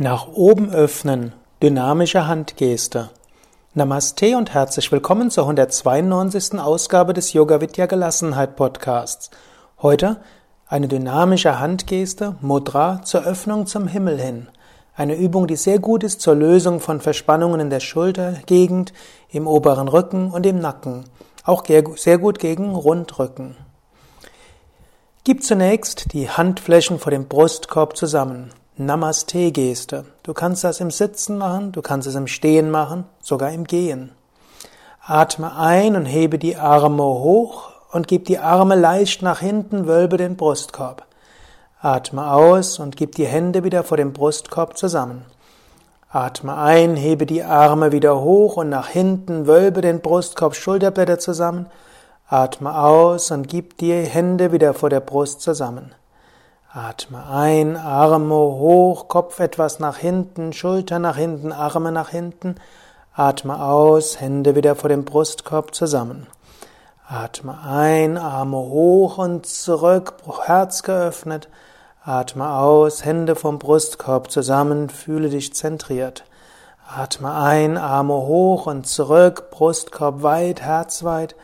Nach oben öffnen, dynamische Handgeste. Namaste und herzlich willkommen zur 192. Ausgabe des Yoga Vidya Gelassenheit Podcasts. Heute eine dynamische Handgeste, Mudra, zur Öffnung zum Himmel hin. Eine Übung, die sehr gut ist zur Lösung von Verspannungen in der Schultergegend, im oberen Rücken und im Nacken. Auch sehr gut gegen Rundrücken. Gib zunächst die Handflächen vor dem Brustkorb zusammen. Namaste-Geste. Du kannst das im Sitzen machen, du kannst es im Stehen machen, sogar im Gehen. Atme ein und hebe die Arme hoch und gib die Arme leicht nach hinten, wölbe den Brustkorb. Atme aus und gib die Hände wieder vor dem Brustkorb zusammen. Atme ein, hebe die Arme wieder hoch und nach hinten, wölbe den Brustkorb, Schulterblätter zusammen. Atme aus und gib die Hände wieder vor der Brust zusammen. Atme ein, Arme hoch, Kopf etwas nach hinten, Schulter nach hinten, Arme nach hinten. Atme aus, Hände wieder vor dem Brustkorb zusammen. Atme ein, Arme hoch und zurück, Herz geöffnet. Atme aus, Hände vom Brustkorb zusammen, fühle dich zentriert. Atme ein, Arme hoch und zurück, Brustkorb weit, Herz weit.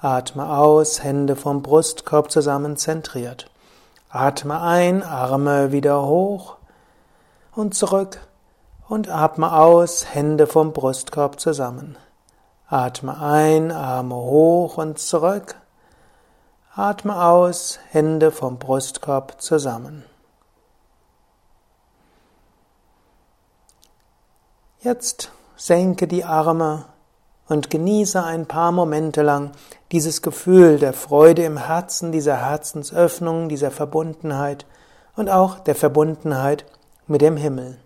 Atme aus, Hände vom Brustkorb zusammen, zentriert. Atme ein, Arme wieder hoch und zurück und atme aus, Hände vom Brustkorb zusammen. Atme ein, Arme hoch und zurück. Atme aus, Hände vom Brustkorb zusammen. Jetzt senke die Arme und genieße ein paar Momente lang dieses Gefühl der Freude im Herzen, dieser Herzensöffnung, dieser Verbundenheit und auch der Verbundenheit mit dem Himmel.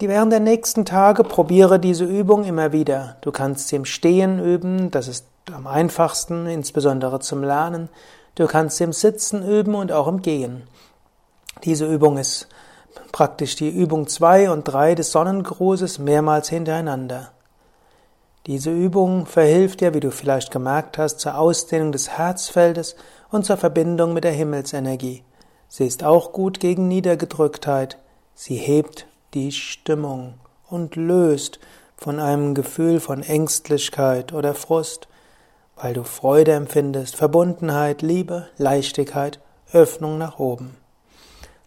Die während der nächsten Tage probiere diese Übung immer wieder. Du kannst sie im Stehen üben, das ist am einfachsten, insbesondere zum Lernen. Du kannst sie im Sitzen üben und auch im Gehen. Diese Übung ist praktisch die Übung 2 und 3 des Sonnengrußes mehrmals hintereinander. Diese Übung verhilft dir, wie du vielleicht gemerkt hast, zur Ausdehnung des Herzfeldes und zur Verbindung mit der Himmelsenergie. Sie ist auch gut gegen Niedergedrücktheit. Sie hebt die Stimmung und löst von einem Gefühl von Ängstlichkeit oder Frust, weil du Freude empfindest, Verbundenheit, Liebe, Leichtigkeit, Öffnung nach oben.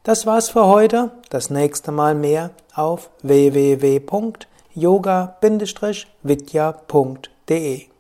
Das war's für heute. Das nächste Mal mehr auf www.yoga-vidya.de